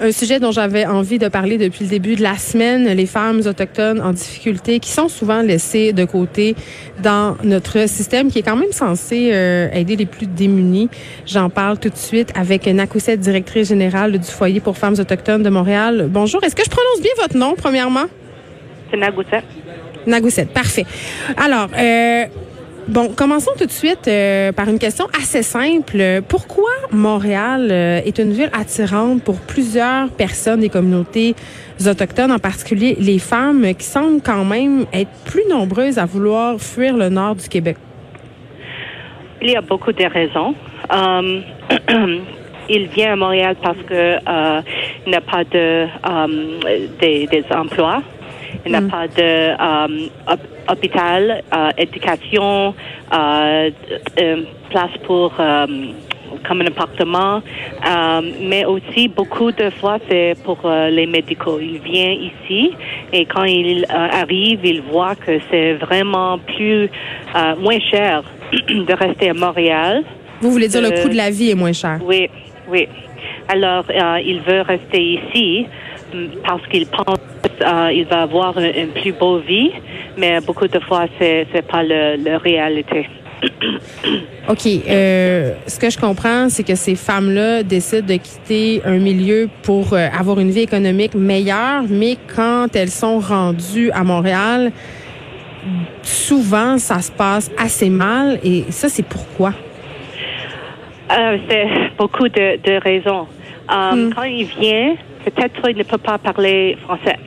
Un sujet dont j'avais envie de parler depuis le début de la semaine, les femmes autochtones en difficulté qui sont souvent laissées de côté dans notre système qui est quand même censé euh, aider les plus démunis. J'en parle tout de suite avec Nakouset, directrice générale du foyer pour femmes autochtones de Montréal. Bonjour, est-ce que je prononce bien votre nom premièrement? C'est Nagouset. Nagouset, parfait. Alors, euh, Bon, commençons tout de suite euh, par une question assez simple. Pourquoi Montréal euh, est une ville attirante pour plusieurs personnes des communautés autochtones, en particulier les femmes, qui semblent quand même être plus nombreuses à vouloir fuir le nord du Québec? Il y a beaucoup de raisons. Euh, il vient à Montréal parce que il n'a pas de des, des emplois. Il n'a mm. pas de euh, hôpital, euh, éducation, euh, place pour comme un appartement, mais aussi beaucoup de fois c'est pour les médicaux. Il vient ici et quand il arrive, il voit que c'est vraiment plus moins cher de rester à Montréal. Vous voulez dire le coût de la vie est moins cher? Oui, oui. Alors, il veut rester ici parce qu'il pense qu'il va avoir une, plus beau vie, mais beaucoup de fois, c'est n'est pas la réalité. OK. Euh, ce que je comprends, c'est que ces femmes-là décident de quitter un milieu pour euh, avoir une vie économique meilleure, mais quand elles sont rendues à Montréal, souvent, ça se passe assez mal. Et ça, c'est pourquoi? Euh, c'est beaucoup de, raisons. Hmm. Quand il vient, peut-être il ne peut pas parler français.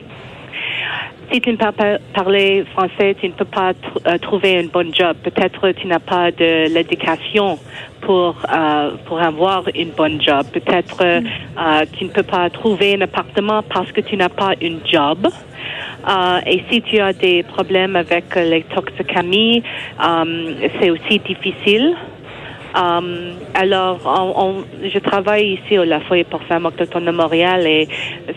Si tu ne peux pas parler français, tu ne peux pas euh, trouver un bon job. Peut-être tu n'as pas de l'éducation pour euh, pour avoir une bonne job. Peut-être euh, mm. tu ne peux pas trouver un appartement parce que tu n'as pas une job. et si tu as des problèmes avec les toxicamie, c'est aussi difficile. Um, alors, on, je travaille ici au La pour femmes autochtones de Montréal et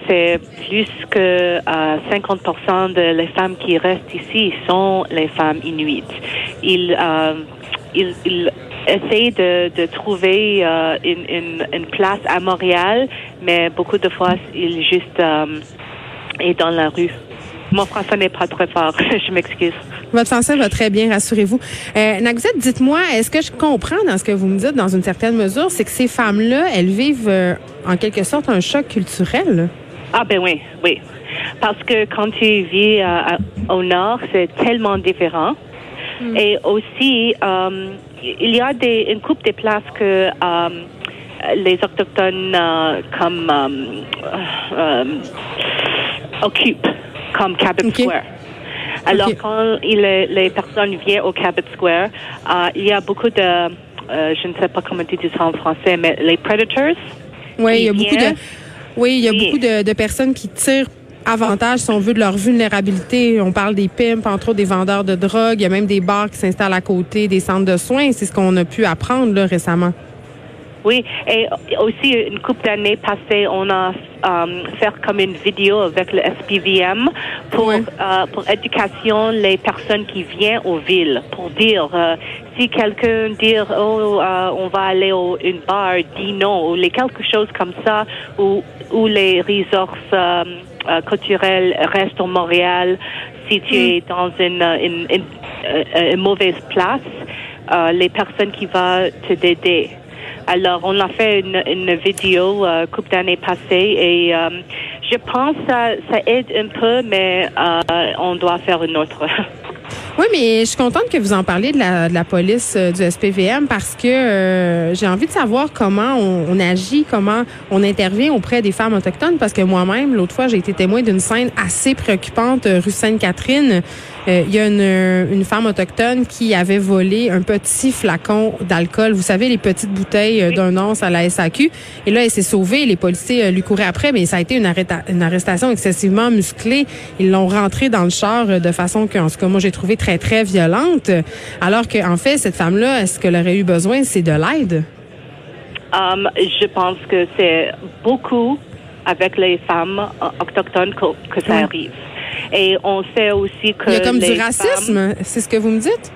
c'est plus que 50% euh, de femmes qui restent ici sont les femmes inuites. Ils, euh, ils, ils essayent de, de trouver euh, une, une, une, place à Montréal, mais beaucoup de fois, ils juste euh, est dans la rue. Mon français n'est pas très fort, je m'excuse. Votre français va très bien, rassurez-vous. Euh, dites-moi, est-ce que je comprends dans ce que vous me dites, dans une certaine mesure, c'est que ces femmes-là, elles vivent euh, en quelque sorte un choc culturel? Ah ben oui, oui. Parce que quand tu vis euh, au nord, c'est tellement différent. Hmm. Et aussi, euh, il y a des, une coupe de places que les autochtones comme occupent, comme Cabot Square. Alors, quand il les personnes viennent au Cabot Square, euh, il y a beaucoup de, euh, je ne sais pas comment tu dis ça en français, mais les predators. Oui, il y a beaucoup de, oui, il y a beaucoup de, de personnes qui tirent avantage, si on veut, de leur vulnérabilité. On parle des pimps, entre autres des vendeurs de drogue. Il y a même des bars qui s'installent à côté des centres de soins. C'est ce qu'on a pu apprendre là, récemment. Oui, et aussi une couple d'années passées, on a euh, fait comme une vidéo avec le SPVM pour euh, pour éducation les personnes qui viennent aux villes pour dire euh, si quelqu'un dit oh euh, on va aller au une bar dis non ou les quelque chose comme ça ou ou les ressources euh, culturelles restent au Montréal si tu mm. es dans une, une, une, une mauvaise place les personnes qui vont te aider alors, on a fait une, une vidéo euh, couple d'années passées et euh, je pense que ça, ça aide un peu, mais euh, on doit faire une autre. Oui, mais je suis contente que vous en parliez de la, de la police euh, du SPVM parce que euh, j'ai envie de savoir comment on, on, agit, comment on intervient auprès des femmes autochtones parce que moi-même, l'autre fois, j'ai été témoin d'une scène assez préoccupante rue Sainte-Catherine. Euh, il y a une, une, femme autochtone qui avait volé un petit flacon d'alcool. Vous savez, les petites bouteilles d'un once à la SAQ. Et là, elle s'est sauvée. Les policiers lui couraient après, mais ça a été une, une arrestation excessivement musclée. Ils l'ont rentrée dans le char de façon qu'en ce cas, moi, j'ai trouvé très, très violente. Alors qu'en en fait, cette femme-là, est-ce qu'elle aurait eu besoin, c'est de l'aide? Um, je pense que c'est beaucoup avec les femmes euh, autochtones que, que ça arrive. Et on sait aussi que Il y a comme du racisme, c'est ce que vous me dites?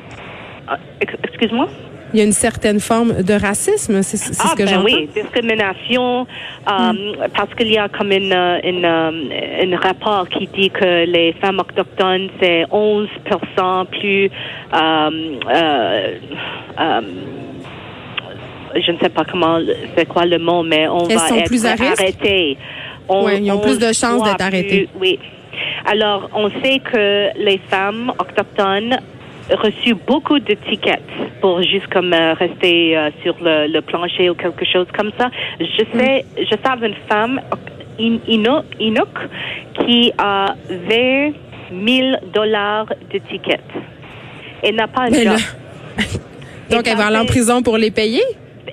ex- Excuse-moi? Il y a une certaine forme de racisme, c'est c'est Ah, ce que ben j'entends. oui, discrimination, euh, parce qu'il y a comme une, euh, une, euh, un rapport qui dit que les femmes autochtones, c'est 11% plus, euh, euh, euh, je ne sais pas comment, c'est quoi le mot, mais on Elles va sont être plus arrêtés. On- Ouais, ils ont on plus de chances d'être arrêtés. plus- Oui. Alors, on sait que les femmes autochtones reçu beaucoup de tickets pour juste comme euh, rester euh, sur le, le plancher ou quelque chose comme ça. Je sais, je savais une femme in, Inuk, Inuk qui a 20 000 dollars de tickets. Elle n'a pas là- job. Donc, elle va aller en prison pour les payer?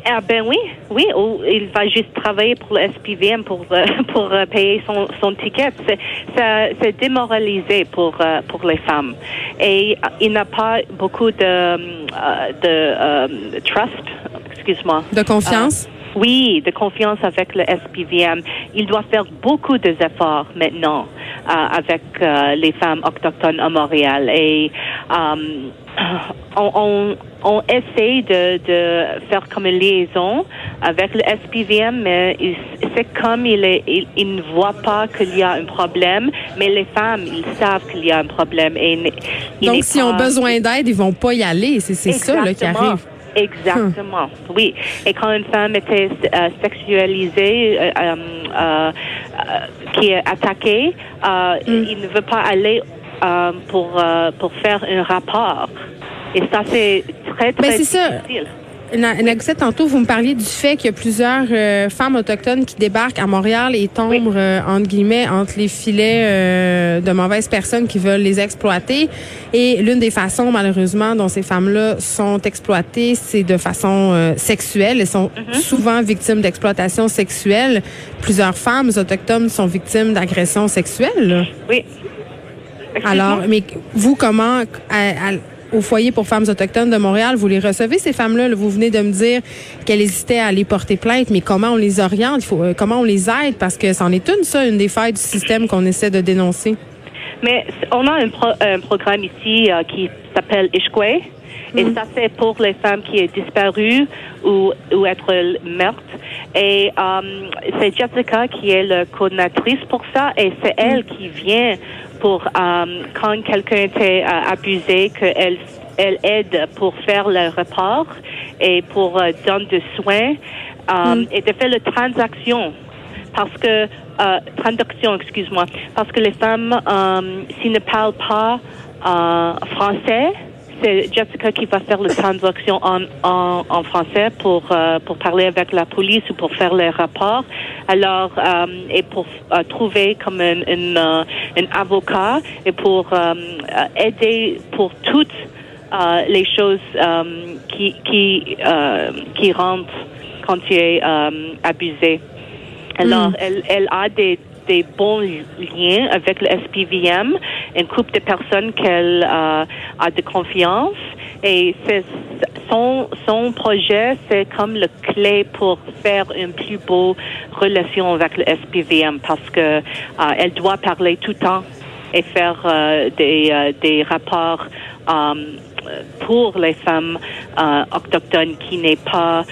Ah ben oui, oui, ou il va juste travailler pour le SPVM pour euh, pour euh, payer son, son ticket. C'est démoralisé pour euh, pour les femmes et il n'a pas beaucoup de de trust, excuse-moi. De confiance? Oui, de confiance avec le SPVM. Il doit faire beaucoup d'efforts maintenant avec les femmes autochtones à Montréal et on, on, on essaie de, de faire comme une liaison avec le SPVM, mais c'est comme il, est, il, il ne voit pas qu'il y a un problème, mais les femmes, ils savent qu'il y a un problème. Et il- il Donc, s'ils ont besoin d'aide, ils vont pas y aller. C'est ça là, qui arrive. Exactement, oui. Et quand une femme était euh, sexualisée, euh, euh, euh, qui est attaquée, euh, Mm. il ne veut pas aller euh, pour, euh, pour faire un rapport. Et ça, c'est très, très Ben, c'est ça. difficile. Na- Nagusette, tantôt, vous me parliez du fait qu'il y a plusieurs euh, femmes autochtones qui débarquent à Montréal et tombent, Oui. euh, entre guillemets, entre les filets euh, de mauvaises personnes qui veulent les exploiter. Et l'une des façons, malheureusement, dont ces femmes-là sont exploitées, c'est de façon sexuelle. Elles sont Mm-hmm. souvent victimes d'exploitation sexuelle. Plusieurs femmes autochtones sont victimes d'agressions sexuelles. Oui. Alors, mais vous, comment, à- à- au foyer pour femmes autochtones de Montréal, vous les recevez, ces femmes-là? là? Vous venez de me dire qu'elles hésitaient à aller porter plainte, mais comment on les oriente? Il faut, euh, comment on les aide? Parce que c'en est une, ça, une des failles du système qu'on essaie de dénoncer. Mais on a un, pro- un programme ici euh, qui s'appelle Ishkwe. Et ça, c'est pour les femmes qui sont disparues ou, ou être mortes. Et euh, c'est Jessica qui est la coordinatrice pour ça. Et c'est elle qui vient pour, euh, quand quelqu'un était euh, abusé, qu'elle elle aide pour faire le rapport et pour euh, donner des soins euh, et de faire la transaction. Parce que euh, transaction, excuse-moi, parce que les femmes, euh, s'ils ne parlent pas euh, français, c'est Jessica qui va faire la transaction en, en, en français pour euh, pour parler avec la police ou pour faire les rapports. Alors euh, et pour euh, trouver comme un, un, un avocat et pour aider pour toutes les choses qui qui qui rentrent quand tu es abusé. Alors, elle, elle a des, des bons liens avec le SPVM, une couple de personnes qu'elle euh, a de confiance. Et son, son projet, c'est comme le clé pour faire une plus beau relation avec le SPVM parce que euh, doit parler tout le temps et faire euh, des, euh, des rapports euh, pour les femmes euh, autochtones qui n'est pas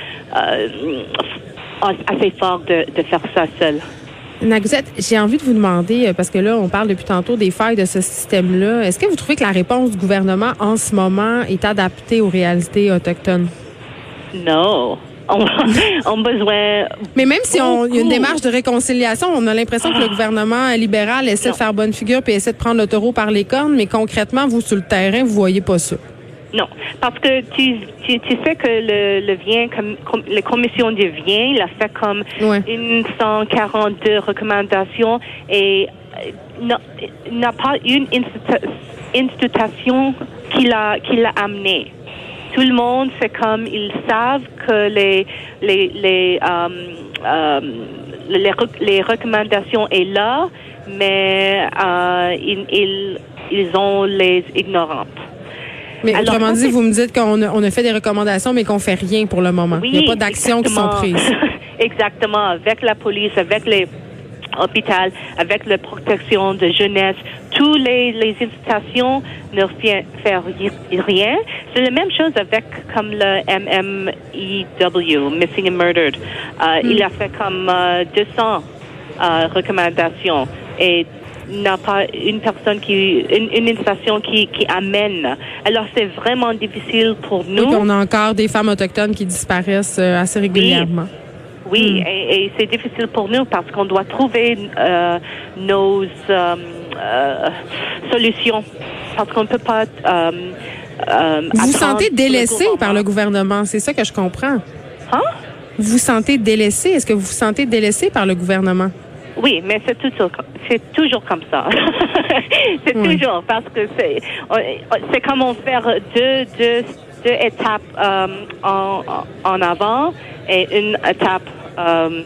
assez fort de, de faire ça seule. Nagusette, j'ai envie de vous demander, euh, parce que là, on parle depuis tantôt des failles de ce système-là. Est-ce que vous trouvez que la réponse du gouvernement en ce moment est adaptée aux réalités autochtones? Non. On, on a besoin. Mais même si on, il y a une démarche de réconciliation, on a l'impression que le gouvernement libéral essaie de faire bonne figure puis essaie de prendre le taureau par les cornes, mais concrètement, vous, sur le terrain, vous voyez pas ça. Non, parce que tu, tu, tu sais que le, le vin, comme, comme la commission du vin, il a fait comme Ouais. une 142 recommandations et euh, n'a- pas une institu- institution qui l'a qui l'a amené. Tout le monde, c'est comme ils savent que les les les euh, euh, les, les recommandations est là, mais euh, ils, ils ils ont les ignorantes. Mais Alors, autrement dit, vous me dites qu'on a, on a fait des recommandations, mais qu'on fait rien pour le moment. Oui, il n'y a pas d'actions qui sont prises. exactement, avec la police, avec les hôpital avec la protection de jeunesse. Tous les, les incitations ne font rien. C'est la même chose avec comme le MMEW, Missing and Murdered. Euh, Il a fait comme 200 euh, recommandations et n'a pas une personne qui, une, une incitation qui, qui amène. Alors c'est vraiment difficile pour nous. on a encore des femmes autochtones qui disparaissent euh, assez régulièrement. Oui, hmm. et, et c'est difficile pour nous parce qu'on doit trouver euh, nos euh, euh, solutions. Parce qu'on ne peut pas. Vous vous sentez délaissé par le gouvernement, c'est ça que je comprends. Hein? Vous vous sentez délaissé. Est-ce que vous vous sentez délaissé par le gouvernement? Oui, mais c'est toujours, c'est toujours comme ça. c'est toujours parce que c'est, c'est comme on fait deux, deux, deux étapes euh, en, en avant et une étape euh,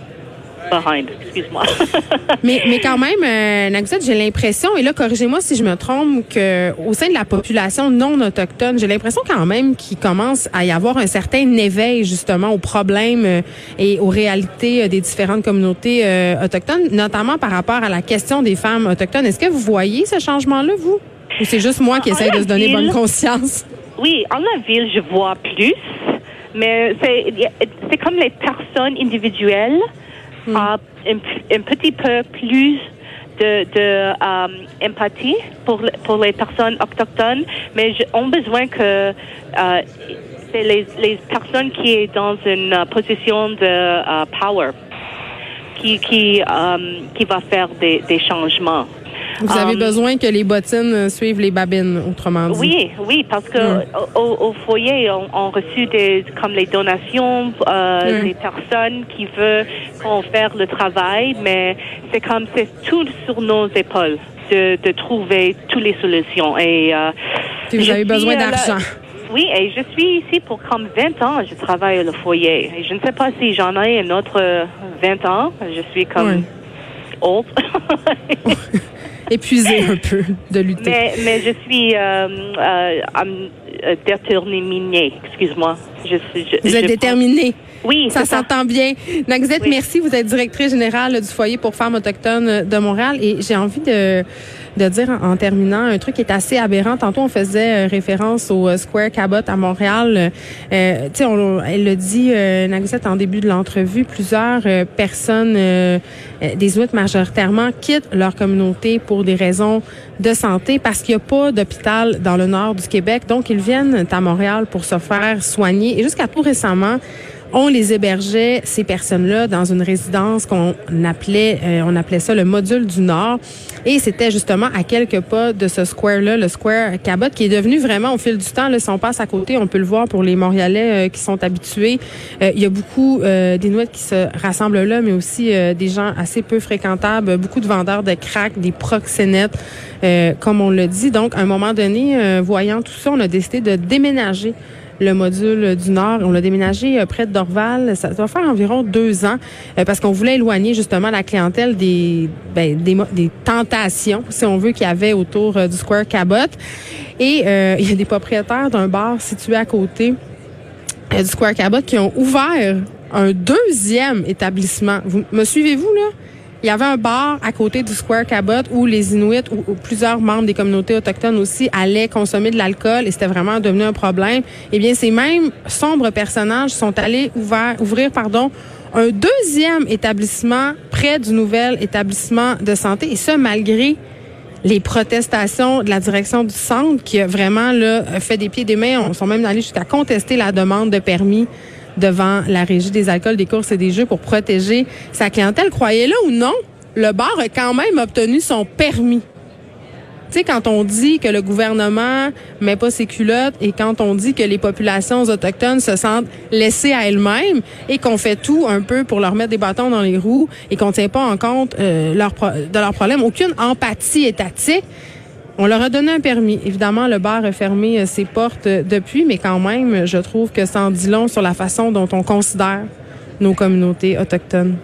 behind, excuse-moi. mais, mais quand même, euh, j'ai l'impression, et là, corrigez-moi si je me trompe, que au sein de la population non autochtone, j'ai l'impression quand même qu'il commence à y avoir un certain éveil justement aux problèmes euh, et aux réalités euh, des différentes communautés euh, autochtones, notamment par rapport à la question des femmes autochtones. Est-ce que vous voyez ce changement-là, vous? Ou c'est juste moi qui essaie de se donner bonne conscience? Oui, en la ville, je vois plus mais c'est comme les personnes individuelles hmm. ont un, petit peu plus de, de um, pour, les personnes autochtones, mais ont besoin que uh, c'est les, les personnes qui sont dans une position de power qui, qui, um, qui va faire des, des changements. Vous avez um, besoin que les bottines euh, suivent les babines, autrement dit. Oui, oui, parce que mm. au, foyer, on, on, reçu des comme les donations euh, mm. des personnes qui veulent qu'on fasse le travail, mais c'est comme c'est tout sur nos épaules de, de trouver toutes les solutions. Et euh, vous avez besoin d'argent. Oui, et je suis ici pour comme 20 ans. Je travaille au foyer. Et je ne sais pas si j'en ai un autre 20 ans. Je suis comme old. épuisé un peu de lutter. Mais, mais je suis euh, euh, euh déterminée, excuse-moi. Je, Vous êtes déterminée. Oui, ça s'entend bien. Naxette, merci. Vous êtes directrice générale du foyer pour femmes autochtones de Montréal et j'ai envie de de dire en, terminant un truc qui est assez aberrant. Tantôt, on faisait euh, référence au euh, Square Cabot à Montréal. Euh, tu sais, elle le dit, euh, en début de l'entrevue, plusieurs personnes, des Inuits majoritairement, quittent leur communauté pour des raisons de santé parce qu'il n'y a pas d'hôpital dans le nord du Québec. Donc, ils viennent à Montréal pour se faire soigner. Et jusqu'à tout récemment, on les hébergeait ces personnes-là dans une résidence qu'on appelait euh, on appelait ça le module du Nord et c'était justement à quelques pas de ce square-là, le square Cabot, qui est devenu vraiment au fil du temps. Là, si on passe à côté, on peut le voir pour les Montréalais euh, qui sont habitués. Euh, il y a beaucoup d'Inuits qui se rassemblent là, mais aussi des gens assez peu fréquentables, beaucoup de vendeurs de crack, des proxénètes, comme on le dit. Donc, à un moment donné, voyant tout ça, on a décidé de déménager le module du Nord. On l'a déménagé euh, près de Dorval. Ça doit faire environ deux ans euh, parce qu'on voulait éloigner justement la clientèle des, ben, des, tentations, si on veut, qu'il y avait autour euh, du Square Cabot. Et il y a des propriétaires d'un bar situé à côté du Square Cabot qui ont ouvert un deuxième établissement. Vous me suivez-vous là? Il y avait un bar à côté du Square Cabot où les Inuits ou, plusieurs membres des communautés autochtones aussi allaient consommer de l'alcool et c'était vraiment devenu un problème. Eh bien, ces mêmes sombres personnages sont allés ouvrir pardon, un deuxième établissement près du nouvel établissement de santé et ce malgré les protestations de la direction du centre qui a vraiment là, fait des pieds des mains. On sont même allés jusqu'à contester la demande de permis devant la régie des alcools, des courses et des jeux pour protéger sa clientèle. Croyez-le ou non, le bar a quand même obtenu son permis. Tu sais, quand on dit que le gouvernement met pas ses culottes et quand on dit que les populations autochtones se sentent laissées à elles-mêmes et qu'on fait tout un peu pour leur mettre des bâtons dans les roues et qu'on tient pas en compte euh, leur de leurs problèmes, aucune empathie étatique, on leur a donné un permis. Évidemment, le bar a fermé euh, ses portes euh, depuis, mais quand même, je trouve que ça en dit long sur la façon dont on considère nos communautés autochtones.